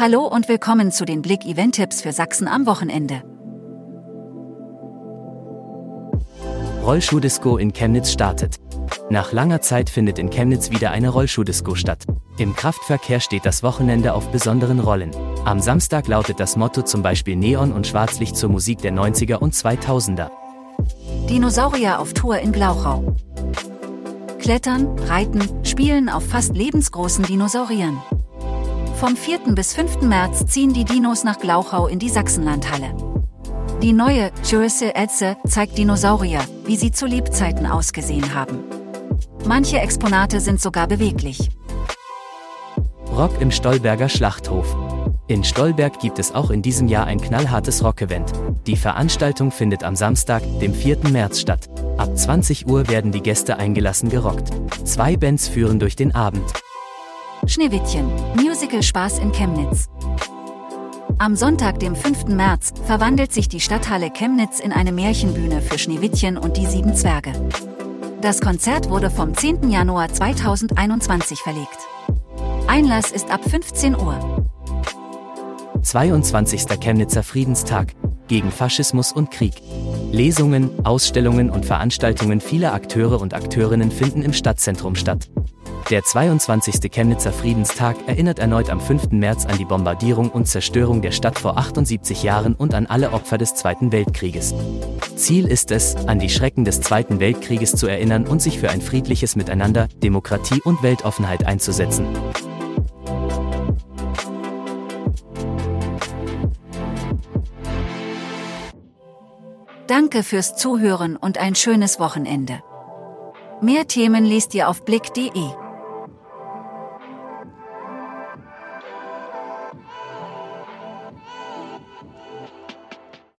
Hallo und willkommen zu den Blick Event Tipps für Sachsen am Wochenende. Rollschuhdisco in Chemnitz startet. Nach langer Zeit findet in Chemnitz wieder eine Rollschuhdisco statt. Im Kraftverkehr steht das Wochenende auf besonderen Rollen. Am Samstag lautet das Motto zum Beispiel Neon und Schwarzlicht zur Musik der 90er und 2000er. Dinosaurier auf Tour in Glauchau. Klettern, Reiten, Spielen auf fast lebensgroßen Dinosauriern. Vom 4. bis 5. März ziehen die Dinos nach Glauchau in die Sachsenlandhalle. Die neue Jurassic Edse zeigt Dinosaurier, wie sie zu Lebzeiten ausgesehen haben. Manche Exponate sind sogar beweglich. Rock im Stolberger Schlachthof. In Stolberg gibt es auch in diesem Jahr ein knallhartes Rockevent. Die Veranstaltung findet am Samstag, dem 4. März statt. Ab 20 Uhr werden die Gäste eingelassen gerockt. Zwei Bands führen durch den Abend. Schneewittchen, Musical Spaß in Chemnitz. Am Sonntag, dem 5. März, verwandelt sich die Stadthalle Chemnitz in eine Märchenbühne für Schneewittchen und die sieben Zwerge. Das Konzert wurde vom 10. Januar 2021 verlegt. Einlass ist ab 15 Uhr. 22. Chemnitzer Friedenstag gegen Faschismus und Krieg. Lesungen, Ausstellungen und Veranstaltungen vieler Akteure und Akteurinnen finden im Stadtzentrum statt. Der 22. Chemnitzer Friedenstag erinnert erneut am 5. März an die Bombardierung und Zerstörung der Stadt vor 78 Jahren und an alle Opfer des Zweiten Weltkrieges. Ziel ist es, an die Schrecken des Zweiten Weltkrieges zu erinnern und sich für ein friedliches Miteinander, Demokratie und Weltoffenheit einzusetzen. Danke fürs Zuhören und ein schönes Wochenende. Mehr Themen liest ihr auf blick.de.